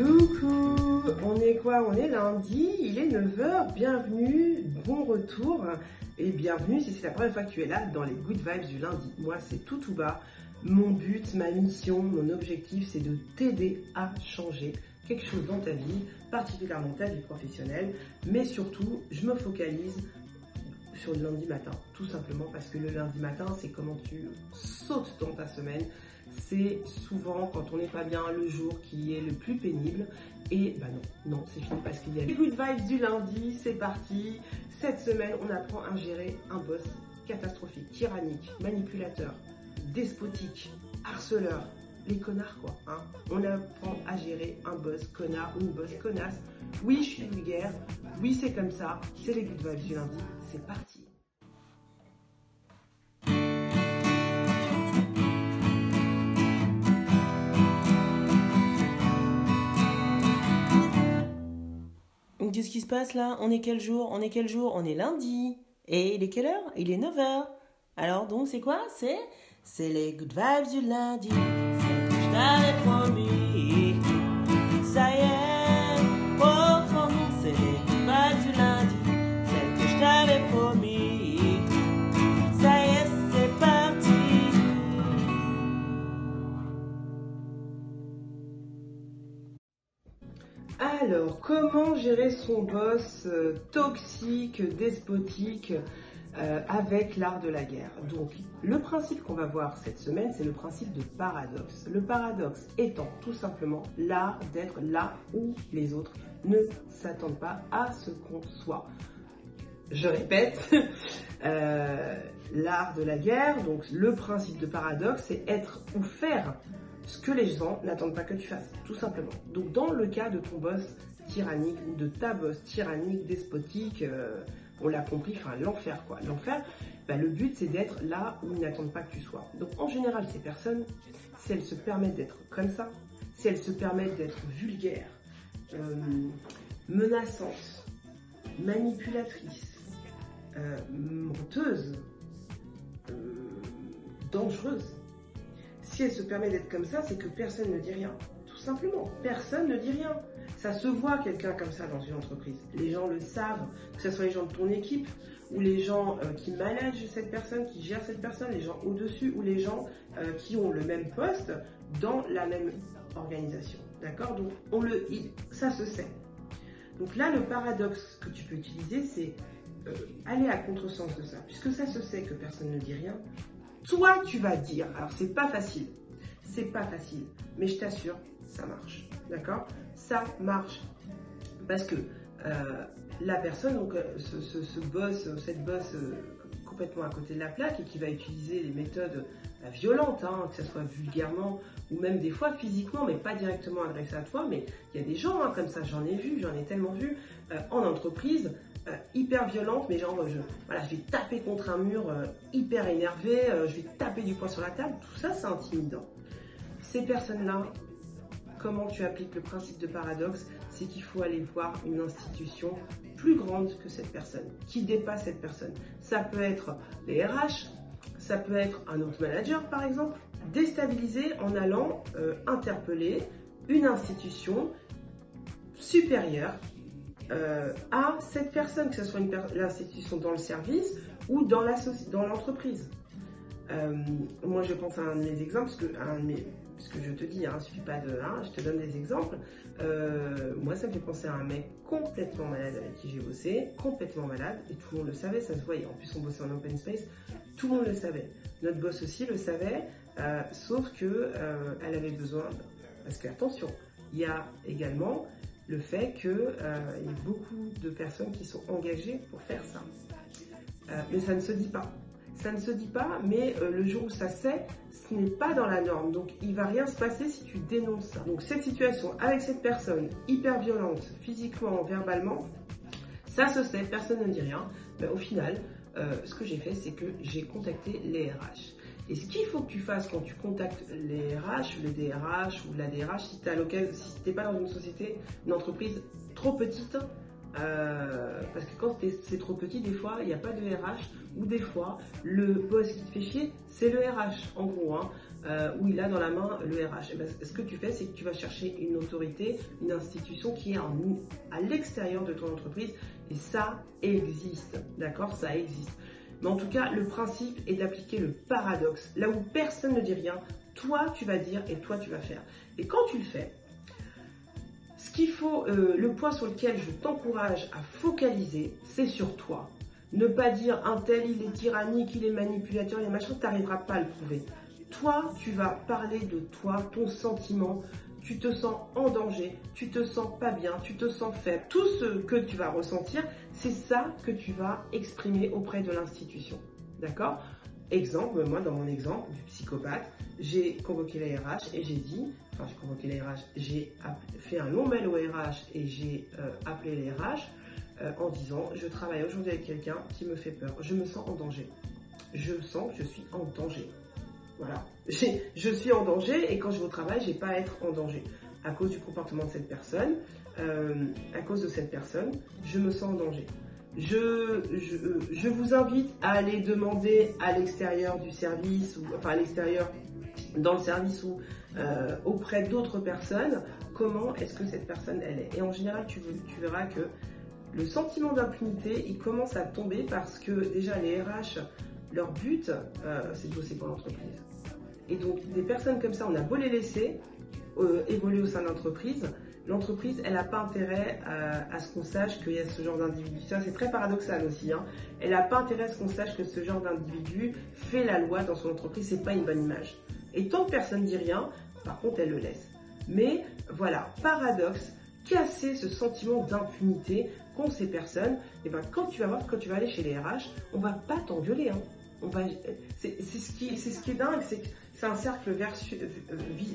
Coucou On est quoi? On est lundi, il est 9h, bienvenue, bon retour et bienvenue si c'est la première fois que tu es là dans les Good Vibes du lundi. Moi c'est tout tout bas, mon but, ma mission, mon objectif c'est de t'aider à changer quelque chose dans ta vie, particulièrement ta vie professionnelle, mais surtout je me focalise sur le lundi matin, tout simplement parce que le lundi matin c'est comment tu sautes dans ta semaine, c'est souvent quand on n'est pas bien le jour qui est le plus pénible. Et bah non, non, c'est fini parce qu'il y a les good vibes du lundi, c'est parti. Cette semaine, on apprend à gérer un boss catastrophique, tyrannique, manipulateur, despotique, harceleur, les connards quoi. Hein. On apprend à gérer un boss connard ou une boss connasse. Oui, je suis vulgaire. Oui, c'est comme ça. C'est les good vibes du lundi. C'est parti. Qu'est-ce qui se passe là? On est quel jour? On est quel jour? On est lundi. Et il est quelle heure? Il est 9h. Alors donc c'est quoi? C'est c'est les good vibes du lundi. Je t'avais promis. Ça y est, comment gérer son boss euh, toxique, despotique euh, avec l'art de la guerre Donc, le principe qu'on va voir cette semaine, c'est le principe de paradoxe. Le paradoxe étant tout simplement l'art d'être là où les autres ne s'attendent pas à ce qu'on soit. Je répète, euh, l'art de la guerre, donc le principe de paradoxe, c'est être ou faire ce que les gens n'attendent pas que tu fasses, tout simplement. Donc dans le cas de ton boss tyrannique ou de ta boss tyrannique, despotique, euh, on l'a compris, enfin l'enfer quoi. L'enfer, bah, le but c'est d'être là où ils n'attendent pas que tu sois. Donc en général, ces personnes, si elles se permettent d'être comme ça, si elles se permettent d'être vulgaires, euh, menaçantes, manipulatrices, euh, menteuses, dangereuses, si elle se permet d'être comme ça, c'est que personne ne dit rien. Tout simplement, personne ne dit rien. Ça se voit quelqu'un comme ça dans une entreprise. Les gens le savent, que ce soit les gens de ton équipe ou les gens euh, qui managent cette personne, qui gèrent cette personne, les gens au-dessus ou les gens euh, qui ont le même poste dans la même organisation. D'accord? Donc on le, ça se sait. Donc là, le paradoxe que tu peux utiliser, c'est euh, aller à contresens de ça. Puisque ça se sait que personne ne dit rien, toi, tu vas dire, alors c'est pas facile, c'est pas facile, mais je t'assure, ça marche, d'accord? Ça marche parce que euh, la personne, donc euh, ce, boss, cette boss euh, complètement à côté de la plaque et qui va utiliser les méthodes violentes, hein, que ce soit vulgairement ou même des fois physiquement, mais pas directement adressé à toi, mais il y a des gens hein, comme ça, j'en ai vu, j'en ai tellement vu en entreprise, euh, hyper violente, mais genre, je, voilà, je vais taper contre un mur euh, hyper énervé, euh, je vais taper du poing sur la table, tout ça c'est intimidant. Ces personnes-là, comment tu appliques le principe de paradoxe C'est qu'il faut aller voir une institution plus grande que cette personne, qui dépasse cette personne. Ça peut être les RH, ça peut être un autre manager par exemple, déstabiliser en allant interpeller une institution supérieure euh, à cette personne, que ce soit l'institution dans le service ou dans l'entreprise. Euh, moi, je pense à un de mes exemples, parce que, que je te dis, hein, suffit pas de. Hein, je te donne des exemples. Euh, moi, ça me fait penser à un mec complètement malade avec qui j'ai bossé, complètement malade, et tout le monde le savait, ça se voyait. En plus, on bossait en open space, tout le monde le savait. Notre boss aussi le savait, sauf que elle avait besoin. Parce que, attention, il y a également le fait qu'il euh, y ait beaucoup de personnes qui sont engagées pour faire ça. Euh, mais ça ne se dit pas. Ça ne se dit pas, mais euh, le jour où ça sait, n'est pas dans la norme. Donc il va rien se passer si tu dénonces ça. Donc cette situation avec cette personne hyper violente, physiquement, verbalement, ça se sait, personne ne dit rien. Mais au final, ce que j'ai fait, c'est que j'ai contacté les RH. Et ce qu'il faut que tu fasses quand tu contactes les RH, le DRH ou la DRH, si tu n'es pas dans une société, une entreprise trop petite, euh, parce que quand c'est trop petit, des fois, il n'y a pas de RH, ou des fois, le boss qui te fait chier, c'est le RH, en gros. Hein. euh, où il a dans la main le RH. Eh ben, ce que tu fais, c'est que tu vas chercher une autorité, une institution qui est à l'extérieur de ton entreprise et ça existe, d'accord Ça existe. Mais en tout cas, le principe est d'appliquer le paradoxe. Là où personne ne dit rien, toi tu vas dire et toi tu vas faire. Et quand tu le fais, faut, euh, le point sur lequel je t'encourage à focaliser, c'est sur toi. Ne pas dire un tel, il est tyrannique, il est manipulateur, il est machin, tu n'arriveras pas à le prouver. Toi, tu vas parler de toi, ton sentiment, tu te sens en danger, tu te sens pas bien, tu te sens faible. Tout ce que tu vas ressentir, c'est ça que tu vas exprimer auprès de l'institution. D'accord? Exemple, moi dans mon exemple du psychopathe, j'ai convoqué la RH et j'ai dit, enfin j'ai convoqué la RH, j'ai fait un long mail au RH et j'ai euh, appelé les RH euh, en disant, je travaille aujourd'hui avec quelqu'un qui me fait peur, je me sens en danger. Je sens que je suis en danger. Voilà. Je suis en danger et quand je vais au travail, j'ai pas à être en danger. À cause du comportement de cette personne, euh, à cause de cette personne, je me sens en danger. Je, je, vous invite à aller demander à l'extérieur du service, ou enfin à l'extérieur dans le service ou euh, auprès d'autres personnes, comment est-ce que cette personne elle est. Et en général, tu, tu verras que le sentiment d'impunité, il commence à tomber parce que déjà les RH, leur but, euh, c'est de bosser pour l'entreprise. Et donc, des personnes comme ça, on a beau les laisser euh, évoluer au sein de l'entreprise, l'entreprise, elle n'a pas intérêt à, ce qu'on sache qu'il y a ce genre d'individu. Ça, c'est très paradoxal aussi. Hein. Elle n'a pas intérêt à ce qu'on sache que ce genre d'individu fait la loi dans son entreprise. C'est pas une bonne image. Et tant que personne ne dit rien, par contre, elle le laisse. Mais voilà, paradoxe, casser ce sentiment d'impunité qu'ont ces personnes. Et ben, quand tu vas voir, quand tu vas aller chez les RH, on va pas t'engueuler. Hein. C'est ce qui, est dingue, c'est c'est un cercle euh,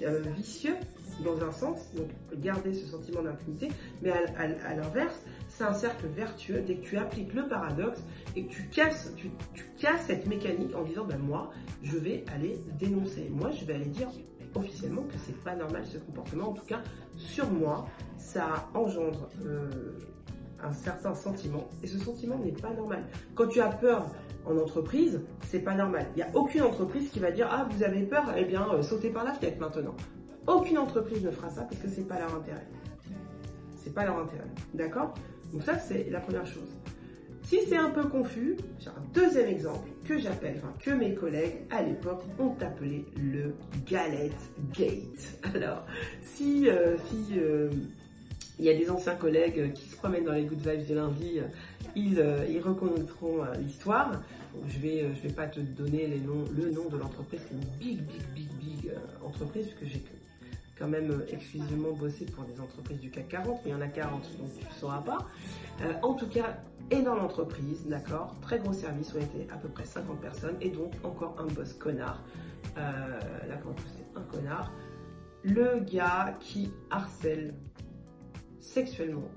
euh, vicieux dans un sens, donc garder ce sentiment d'impunité, mais à, l'inverse, c'est un cercle vertueux dès que tu appliques le paradoxe et que tu casses, tu, casses cette mécanique en disant ben moi, je vais aller dénoncer, moi je vais aller dire officiellement que c'est pas normal ce comportement, en tout cas sur moi, ça engendre euh, un certain sentiment et ce sentiment n'est pas normal. Quand tu as peur en entreprise, c'est pas normal. Il n'y a aucune entreprise qui va dire ah vous avez peur, eh bien euh, sautez par la fenêtre maintenant. Aucune entreprise ne fera ça parce que c'est pas leur intérêt. C'est pas leur intérêt, d'accord? Donc ça c'est la première chose. Si c'est un peu confus, j'ai un deuxième exemple que j'appelle, enfin, que mes collègues à l'époque ont appelé le Galette Gate. Alors, si, euh, si euh, il y a des anciens collègues qui se promènent dans les good vibes de lundi, ils, ils reconnaîtront l'histoire. Je vais, je vais pas te donner les noms, le nom de l'entreprise, c'est une big, big, big, big entreprise, puisque j'ai quand même exclusivement bossé pour des entreprises du CAC 40, mais il y en a 40, donc tu ne sauras pas. Euh, en tout cas, énorme entreprise, d'accord Très gros service, on était à peu près 50 personnes, et donc encore un boss connard. Euh, là, comment c'est un connard. Le gars qui harcèle sexuellement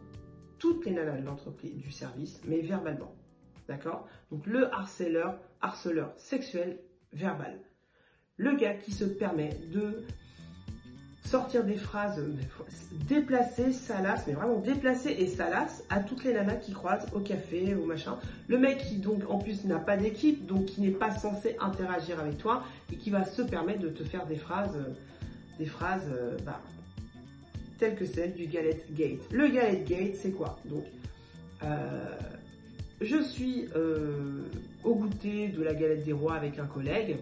toutes les nanas de l'entreprise, du service, mais verbalement. D'accord Donc le harceleur, harceleur sexuel verbal. Le gars qui se permet de sortir des phrases déplacées, salaces, mais vraiment déplacées et salaces à toutes les nanas qui croisent au café ou machin. Le mec qui donc en plus n'a pas d'équipe, donc qui n'est pas censé interagir avec toi et qui va se permettre de te faire des phrases, des phrases bah, telles que celles du Galette Gate. Le Galette Gate, c'est quoi? Donc, euh, je suis euh, au goûter de la galette des rois avec un collègue.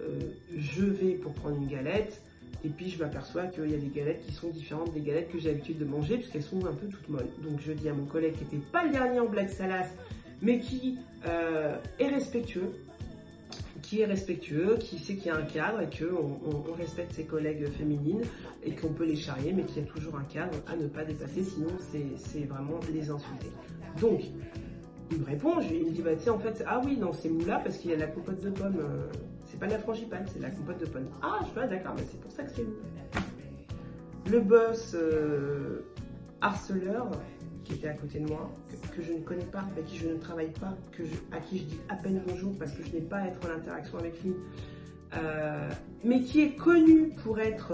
Euh, je vais pour prendre une galette. Et puis je m'aperçois qu'il y a des galettes qui sont différentes des galettes que j'ai l'habitude de manger puisqu'elles sont un peu toutes molles. Donc je dis à mon collègue qui n'était pas le dernier en black salade mais qui euh, est respectueux, qui est respectueux, qui sait qu'il y a un cadre et qu'on on, respecte ses collègues féminines et qu'on peut les charrier, mais qu'il y a toujours un cadre à ne pas dépasser, sinon c'est vraiment les insulter. Donc, il me répond, il me dit, bah, tu en fait, ah oui, non, c'est moula parce qu'il y a la compote de pommes. Euh, c'est pas de la frangipane, c'est de la compote de pommes. Ah, je pas d'accord, mais c'est pour ça que c'est moula. Le boss euh, harceleur, qui était à côté de moi, que, je ne connais pas, avec qui je ne travaille pas, que à qui je dis à peine bonjour parce que je n'ai pas à être en interaction avec lui, euh, mais qui est connu pour être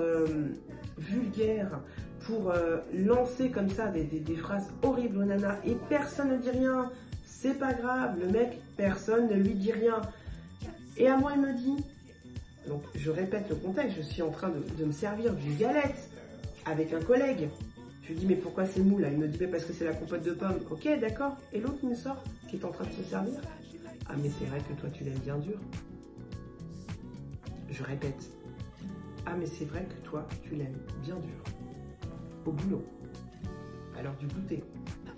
vulgaire, pour lancer comme ça des, des, phrases horribles aux nanas et personne ne dit rien, c'est pas grave, le mec, personne ne lui dit rien. Et à moi, il me dit, Donc je répète le contexte, je suis en train de, me servir d'une galette avec un collègue. Je lui dis mais pourquoi c'est mou là? Il me dit mais parce que c'est la compote de pommes. Ok d'accord. Et l'autre me sort qui est en train de se servir. Ah mais c'est vrai que toi tu l'aimes bien dur. Je répète. Ah mais c'est vrai que toi tu l'aimes bien dur. Au boulot. Alors du goûter.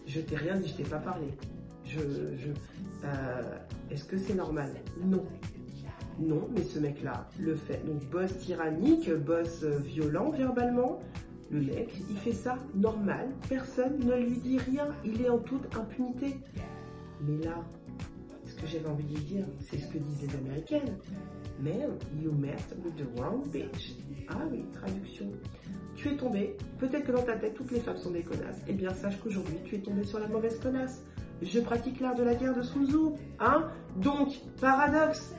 Je t'ai rien dit, je t'ai pas parlé. Je, je euh, est-ce que c'est normal? Non. Non, mais ce mec-là le fait. Donc boss tyrannique, boss euh, violent verbalement. Le mec, il fait ça normal. Personne ne lui dit rien. Il est en toute impunité. Mais là, ce que j'avais envie de dire, c'est ce que disent les Américaines. Man, you met with the wrong bitch. Ah oui, traduction. Tu es tombé, peut-être que dans ta tête, toutes les femmes sont des connasses. Eh bien, sache qu'aujourd'hui, tu es tombé sur la mauvaise connasse. Je pratique l'art de la guerre de Sun Tzu. Hein? Donc, paradoxe.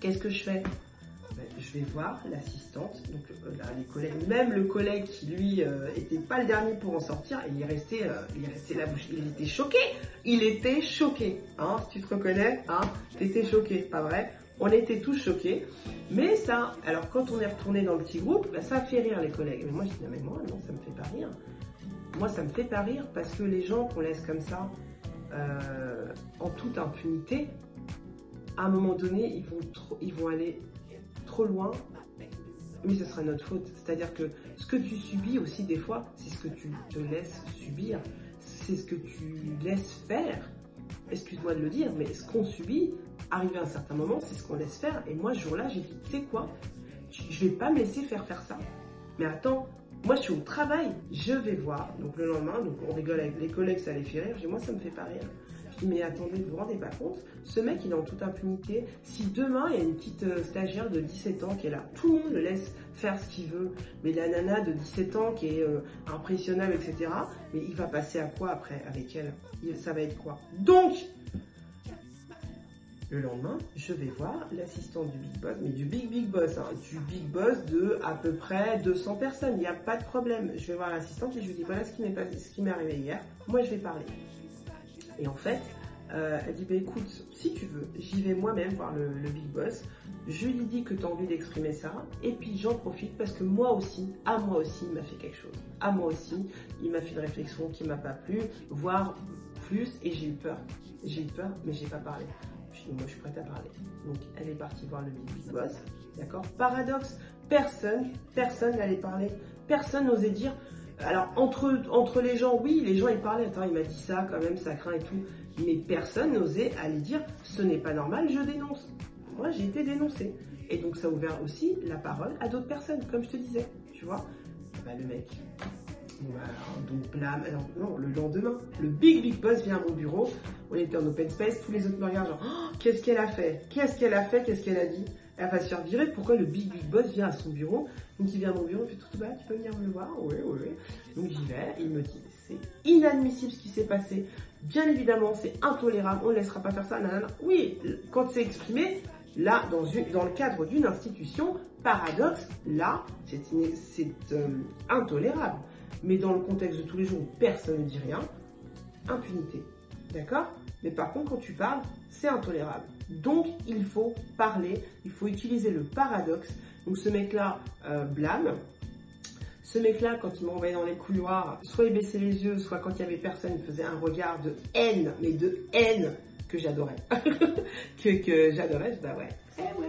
Qu'est-ce que je fais ben, Je vais voir l'assistante, donc euh, les collègues, même le collègue qui lui euh, était pas le dernier pour en sortir, il est resté, euh, il est resté la bouche, il était choqué, il était choqué, hein Tu te reconnais, hein T'étais choqué, pas vrai? On était tous choqués. Mais ça, alors quand on est retourné dans le petit groupe, ben, ça fait rire les collègues. Mais moi, je dis, non, mais moi, non, ça me fait pas rire. Moi, ça me fait pas rire parce que les gens qu'on laisse comme ça, euh, en toute impunité, à un moment donné, ils vont, aller trop loin, mais ce sera notre faute. C'est-à-dire que ce que tu subis aussi des fois, c'est ce que tu te laisses subir, c'est ce que tu laisses faire. Excuse-moi de le dire, mais ce qu'on subit, arrivé à un certain moment, c'est ce qu'on laisse faire. Et moi, ce jour-là, j'ai dit, tu sais quoi, je vais pas me laisser faire faire ça. Mais attends, moi, je suis au travail, je vais voir. Donc le lendemain, donc on rigole avec les collègues, ça les fait rire. Moi, ça me fait pas rire. Mais attendez, vous vous rendez pas compte Ce mec, il est en toute impunité. Si demain, il y a une petite euh, stagiaire de 17 ans qui est là, tout le monde le laisse faire ce qu'il veut. Mais la nana de 17 ans qui est euh, impressionnable, etc., mais il va passer à quoi après avec elle? Ça va être quoi? Donc, le lendemain, je vais voir l'assistante du Big Boss, mais du Big Big Boss, hein, du Big Boss de à peu près 200 personnes, il n'y a pas de problème. Je vais voir l'assistante et je lui dis voilà ce qui m'est arrivé hier, moi je vais parler. Et en fait, euh, elle dit bah, écoute, si tu veux, j'y vais moi-même voir le, Big Boss, je lui dis que tu as envie d'exprimer ça, et puis j'en profite parce que moi aussi, à moi aussi, il m'a fait quelque chose. À moi aussi, il m'a fait une réflexion qui m'a pas plu, voire plus, et j'ai eu peur. J'ai eu peur, mais j'ai pas parlé moi je suis prête à parler. Donc elle est partie voir le Big Boss, d'accord? Paradoxe, personne, personne n'allait parler, personne n'osait dire. Alors entre, les gens, oui, les gens ils parlaient, attends il m'a dit ça quand même, ça craint et tout, mais personne n'osait aller dire ce n'est pas normal, je dénonce. Moi j'ai été dénoncée. Et donc ça a ouvert aussi la parole à d'autres personnes, comme je te disais, tu vois. Bah, le mec, donc là, non, le lendemain, le big big boss vient à mon bureau. On était en open space, tous les autres me regardent genre, oh, qu'est-ce qu'elle a fait? Qu'est-ce qu'elle a fait? Qu'est-ce qu'elle a dit? Elle va se faire virer. Pourquoi le big big boss vient à son bureau? Donc il vient à mon bureau, il fait tout bas, tu peux venir me voir? Oui, oui, oui. Donc j'y vais, il me dit, c'est inadmissible ce qui s'est passé. Bien évidemment, c'est intolérable, on ne laissera pas faire ça. Oui, quand c'est exprimé, là, dans, une, dans le cadre d'une institution, paradoxe, là, c'est euh, intolérable. Mais dans le contexte de tous les jours où personne ne dit rien, impunité. D'accord? Mais par contre, quand tu parles, c'est intolérable. Donc, il faut parler, il faut utiliser le paradoxe. Donc, ce mec-là euh, blâme. Ce mec-là, quand il m'envoyait dans les couloirs, soit il baissait les yeux, soit quand il y avait personne, il faisait un regard de haine, mais de haine que j'adorais. que, que j'adorais, je bah ouais, eh ouais,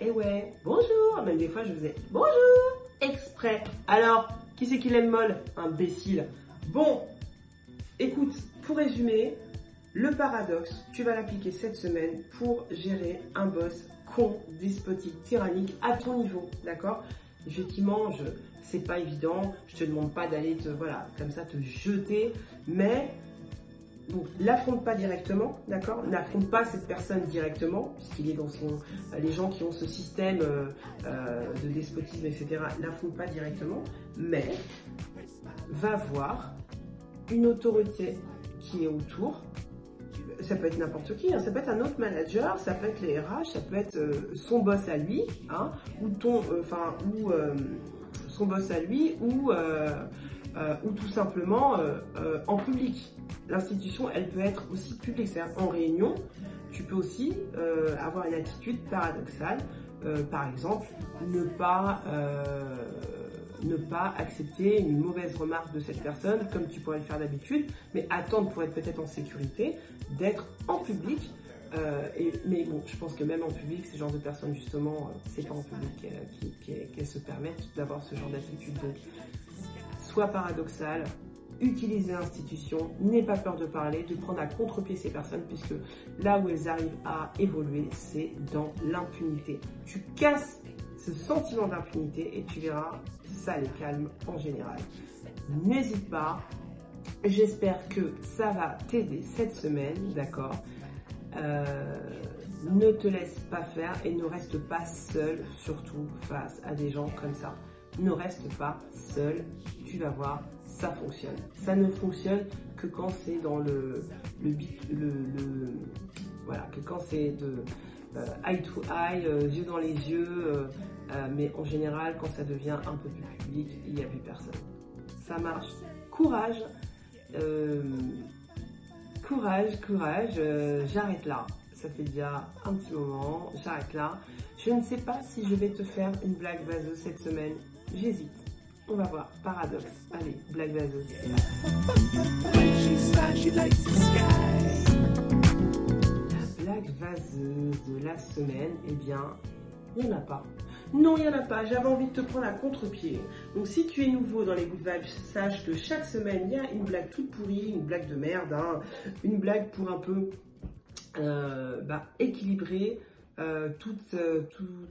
eh ouais, bonjour. Même des fois, je faisais bonjour, exprès. Alors, qui c'est qui l'aime molle Imbécile? Bon, écoute, pour résumer, le paradoxe, tu vas l'appliquer cette semaine pour gérer un boss con, despotique, tyrannique à ton niveau, d'accord? Effectivement, je, c'est pas évident, je te demande pas d'aller te, voilà, comme ça te jeter, mais donc, l'affronte pas directement, d'accord N'affronte pas cette personne directement, puisqu'il est dans son. Euh, les gens qui ont ce système euh, euh, de despotisme, etc., n'affronte pas directement, mais va voir une autorité qui est autour. Ça peut être n'importe qui, hein. ça peut être un autre manager, ça peut être les RH, ça peut être son boss à lui, hein, ou ton, enfin, ou son boss à lui, ou ou tout simplement en public l'institution, elle peut être aussi publique. C'est-à-dire en réunion, tu peux aussi euh, avoir une attitude paradoxale. par exemple, ne pas, ne pas accepter une mauvaise remarque de cette personne comme tu pourrais le faire d'habitude, mais attendre pour être peut-être en sécurité, d'être en public euh, mais bon, je pense que même en public, ces genres de personnes, justement, euh, c'est pas en public qu'elles se permettent d'avoir ce genre d'attitude. Soit paradoxal, utiliser l'institution, n'aie pas peur de parler, de prendre à contre-pied ces personnes, puisque là où elles arrivent à évoluer, c'est dans l'impunité. Tu casses ce sentiment d'impunité et tu verras, ça les calme en général. N'hésite pas, j'espère que ça va t'aider cette semaine, d'accord? Euh, ne te laisse pas faire et ne reste pas seul, surtout face à des gens comme ça. Ne reste pas seul, tu vas voir, ça fonctionne. Ça ne fonctionne que quand c'est dans le, le, le, voilà, que quand c'est de euh, eye to eye, euh, yeux dans les yeux, mais en général, quand ça devient un peu plus public, il n'y a plus personne. Ça marche. Courage courage, courage, euh, j'arrête là. Ça fait déjà un petit moment, j'arrête là. Je ne sais pas si je vais te faire une blague vaseuse cette semaine. J'hésite. On va voir. Paradoxe. Allez, blague vaseuse. La blague vaseuse de la semaine, eh bien, il n'y en a pas. Non, il n'y en a pas. J'avais envie de te prendre à contre-pied. Donc, si tu es nouveau dans les Good Vibes, sache que chaque semaine, il y a une blague toute pourrie, une blague de merde, hein. une blague pour un peu euh, bah, équilibrer euh, toutes, euh,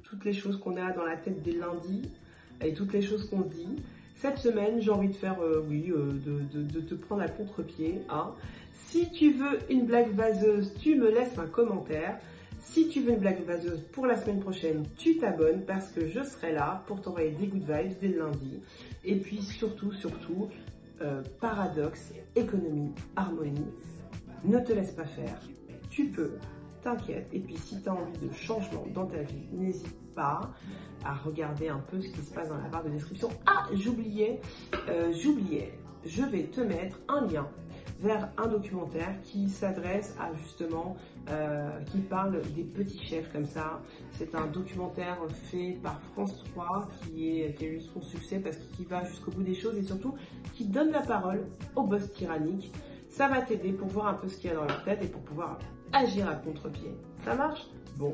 toutes les choses qu'on a dans la tête des lundis et toutes les choses qu'on dit. Cette semaine, j'ai envie de faire, oui, de, te prendre à contre-pied. Hein. Si tu veux une blague vaseuse, tu me laisses un commentaire. Si tu veux une blague vaseuse pour la semaine prochaine, tu t'abonnes parce que je serai là pour t'envoyer des good vibes dès le lundi. Et puis surtout, surtout, euh, paradoxe, économie, harmonie. Ne te laisse pas faire. Tu peux, t'inquiète. Et puis si tu as envie de changement dans ta vie, n'hésite pas à regarder un peu ce qui se passe dans la barre de description. Ah, j'oubliais, euh, j'oubliais, je vais te mettre un lien vers un documentaire qui s'adresse à justement, euh, qui parle des petits chefs comme ça. C'est un documentaire fait par France 3 qui, est, qui a eu son succès parce qu'il va jusqu'au bout des choses et surtout qui donne la parole aux boss tyranniques. Ça va t'aider pour voir un peu ce qu'il y a dans leur tête et pour pouvoir agir à contre-pied. Ça marche? Bon,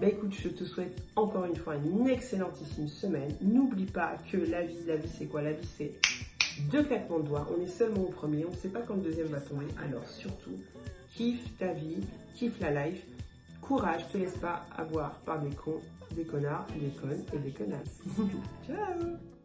bah écoute, je te souhaite encore une fois une excellentissime semaine. N'oublie pas que la vie, la vie c'est quoi? La vie c'est deux claquements de doigts, on est seulement au premier, on ne sait pas quand le deuxième va tomber. Alors surtout, kiffe ta vie, kiffe la life. Courage, te laisse pas avoir par des cons, des connards, des connes et des connasses. Ciao